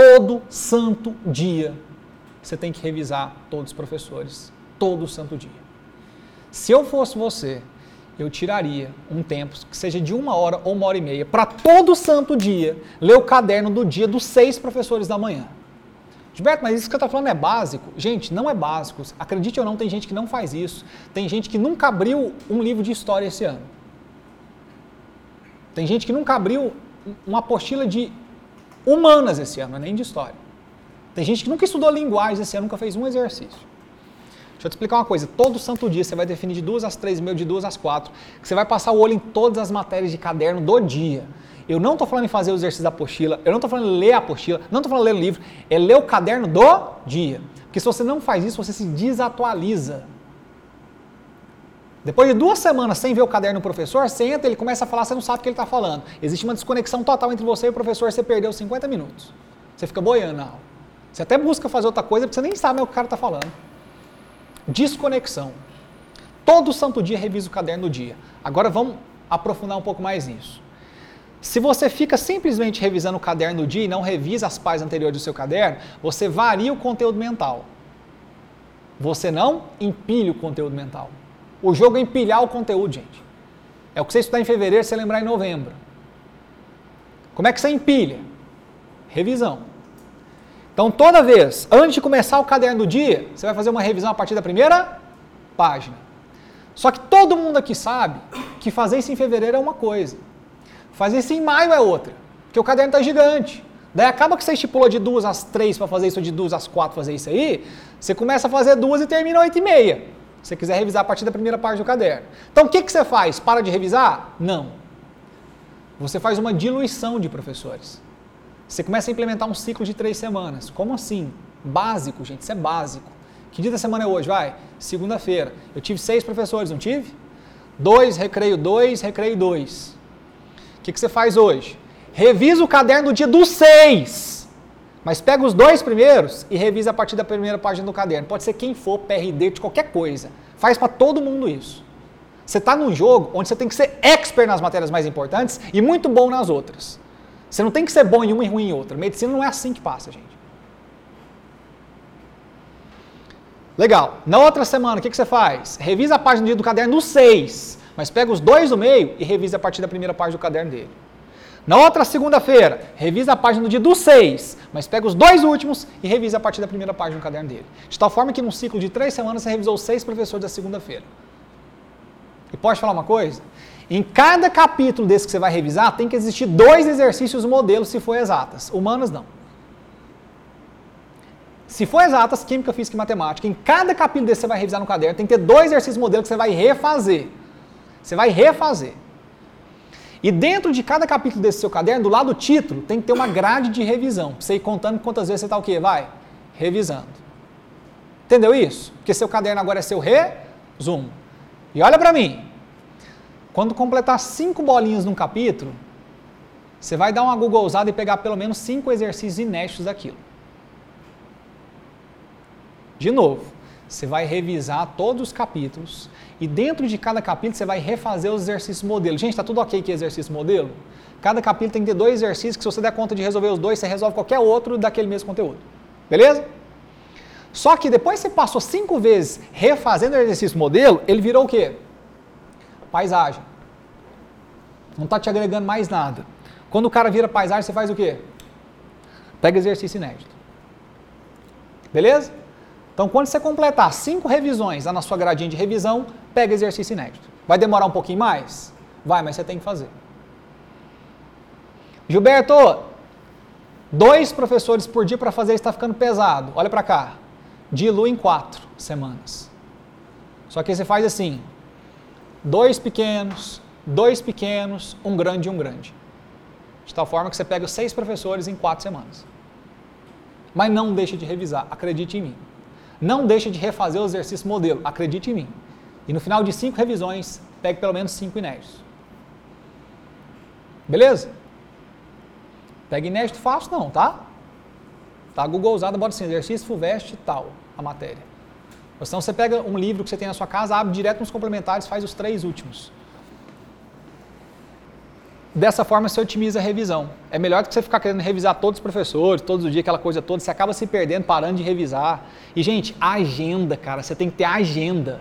todo santo dia você tem que revisar todos os professores, todo santo dia. Se eu fosse você, eu tiraria um tempo, que seja de uma hora ou uma hora e meia, para todo santo dia ler o caderno do dia dos seis professores da manhã. Gilberto, mas isso que eu estou falando é básico? Gente, não é básico. Acredite ou não, tem gente que não faz isso. Tem gente que nunca abriu um livro de história esse ano. Tem gente que nunca abriu uma apostila de humanas esse ano, nem de história. Tem gente que nunca estudou linguagens esse ano, nunca fez um exercício. Deixa eu te explicar uma coisa. Todo santo dia você vai definir de duas às três mil, de duas às quatro. Que você vai passar o olho em todas as matérias de caderno do dia. Eu não estou falando em fazer o exercício da apostila, eu não estou falando em ler a apostila, não estou falando em ler o livro, é ler o caderno do dia. Porque se você não faz isso, você se desatualiza. Depois de duas semanas sem ver o caderno do professor, entra, ele começa a falar, você não sabe o que ele está falando. Existe uma desconexão total entre você e o professor, você perdeu 50 minutos. Você fica boiando na aula. Você até busca fazer outra coisa, porque você nem sabe o que o cara está falando. Desconexão. Todo santo dia revisa o caderno do dia. Agora vamos aprofundar um pouco mais nisso. Se você fica simplesmente revisando o caderno do dia e não revisa as páginas anteriores do seu caderno, você varia o conteúdo mental. Você não empilha o conteúdo mental. O jogo é empilhar o conteúdo, gente. É o que você estudar em fevereiro, você lembrar em novembro. Como é que você empilha? Revisão. Então, toda vez, antes de começar o caderno do dia, você vai fazer uma revisão a partir da primeira página. Só que todo mundo aqui sabe que fazer isso em fevereiro é uma coisa, fazer isso em maio é outra, porque o caderno está gigante. Daí acaba que você estipulou de duas às três para fazer isso, de duas às quatro fazer isso aí, você começa a fazer duas e termina oito e meia. Você quiser revisar a partir da primeira página do caderno. Então o que, que você faz? Para de revisar? Não. Você faz uma diluição de professores. Você começa a implementar um ciclo de três semanas. Como assim? Básico, gente, isso é básico. Que dia da semana é hoje? Vai? Segunda-feira. Eu tive seis professores, não tive? Dois, recreio dois, recreio dois. O que, que você faz hoje? Revisa o caderno do dia dos seis. Mas pega os dois primeiros e revisa a partir da primeira página do caderno. Pode ser quem for, PRD, de qualquer coisa. Faz para todo mundo isso. Você está num jogo onde você tem que ser expert nas matérias mais importantes e muito bom nas outras. Você não tem que ser bom em uma e ruim em outra. Medicina não é assim que passa, gente. Legal. Na outra semana, o que, que você faz? Revisa a página do caderno do 6, mas pega os dois do meio e revisa a partir da primeira página do caderno dele. Na outra segunda-feira, revisa a página do dia do 6, mas pega os dois últimos e revisa a partir da primeira página do caderno dele. De tal forma que num ciclo de três semanas você revisou seis professores da segunda-feira. E pode falar uma coisa? Em cada capítulo desse que você vai revisar, tem que existir dois exercícios modelos se for exatas. Humanas, não. Se for exatas, química, física e matemática, em cada capítulo desse que você vai revisar no caderno, tem que ter dois exercícios modelos que você vai refazer. Você vai refazer. E dentro de cada capítulo desse seu caderno, do lado do título, tem que ter uma grade de revisão. Pra você ir contando quantas vezes você está o quê? Vai revisando. Entendeu isso? Porque seu caderno agora é seu resumo. E olha para mim, quando completar cinco bolinhas num capítulo, você vai dar uma Google usada e pegar pelo menos cinco exercícios inéditos daquilo. De novo, você vai revisar todos os capítulos e dentro de cada capítulo você vai refazer os exercícios modelo. Gente, está tudo ok que exercício modelo? Cada capítulo tem que ter dois exercícios que se você der conta de resolver os dois, você resolve qualquer outro daquele mesmo conteúdo. Beleza? Só que depois você passou cinco vezes refazendo o exercício modelo, ele virou o quê? paisagem. Não está te agregando mais nada. Quando o cara vira paisagem, você faz o quê? Pega exercício inédito. Beleza? Então, quando você completar cinco revisões lá na sua gradinha de revisão, pega exercício inédito. Vai demorar um pouquinho mais? Vai, mas você tem que fazer. Gilberto, dois professores por dia para fazer está ficando pesado. Olha para cá. Dilui em quatro semanas. Só que você faz assim: dois pequenos, dois pequenos, um grande e um grande. De tal forma que você pega seis professores em quatro semanas. Mas não deixe de revisar, acredite em mim. Não deixe de refazer o exercício modelo, acredite em mim. E no final de cinco revisões, pegue pelo menos cinco inéditos. Beleza? Pega inédito fácil não, tá? Tá Google usada, bota assim, exercício FUVEST tal, a matéria. Ou senão você pega um livro que você tem na sua casa, abre direto nos complementares, faz os três últimos. Dessa forma você otimiza a revisão. É melhor que você ficar querendo revisar todos os professores, todos os dias, aquela coisa toda, você acaba se perdendo, parando de revisar. E, gente, agenda, cara, você tem que ter agenda.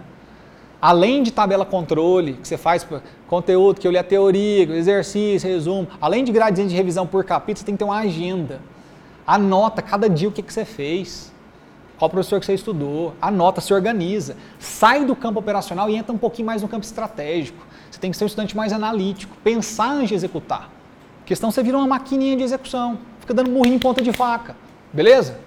Além de tabela controle, que você faz conteúdo, que eu li a teoria, exercício, resumo, além de gradiente de revisão por capítulo, você tem que ter uma agenda. Anota cada dia o que, que você fez, qual professor que você estudou, anota, se organiza. Sai do campo operacional e entra um pouquinho mais no campo estratégico. Você tem que ser um estudante mais analítico, pensar antes de executar. A questão você vira uma maquininha de execução, fica dando murrinho em ponta de faca. Beleza?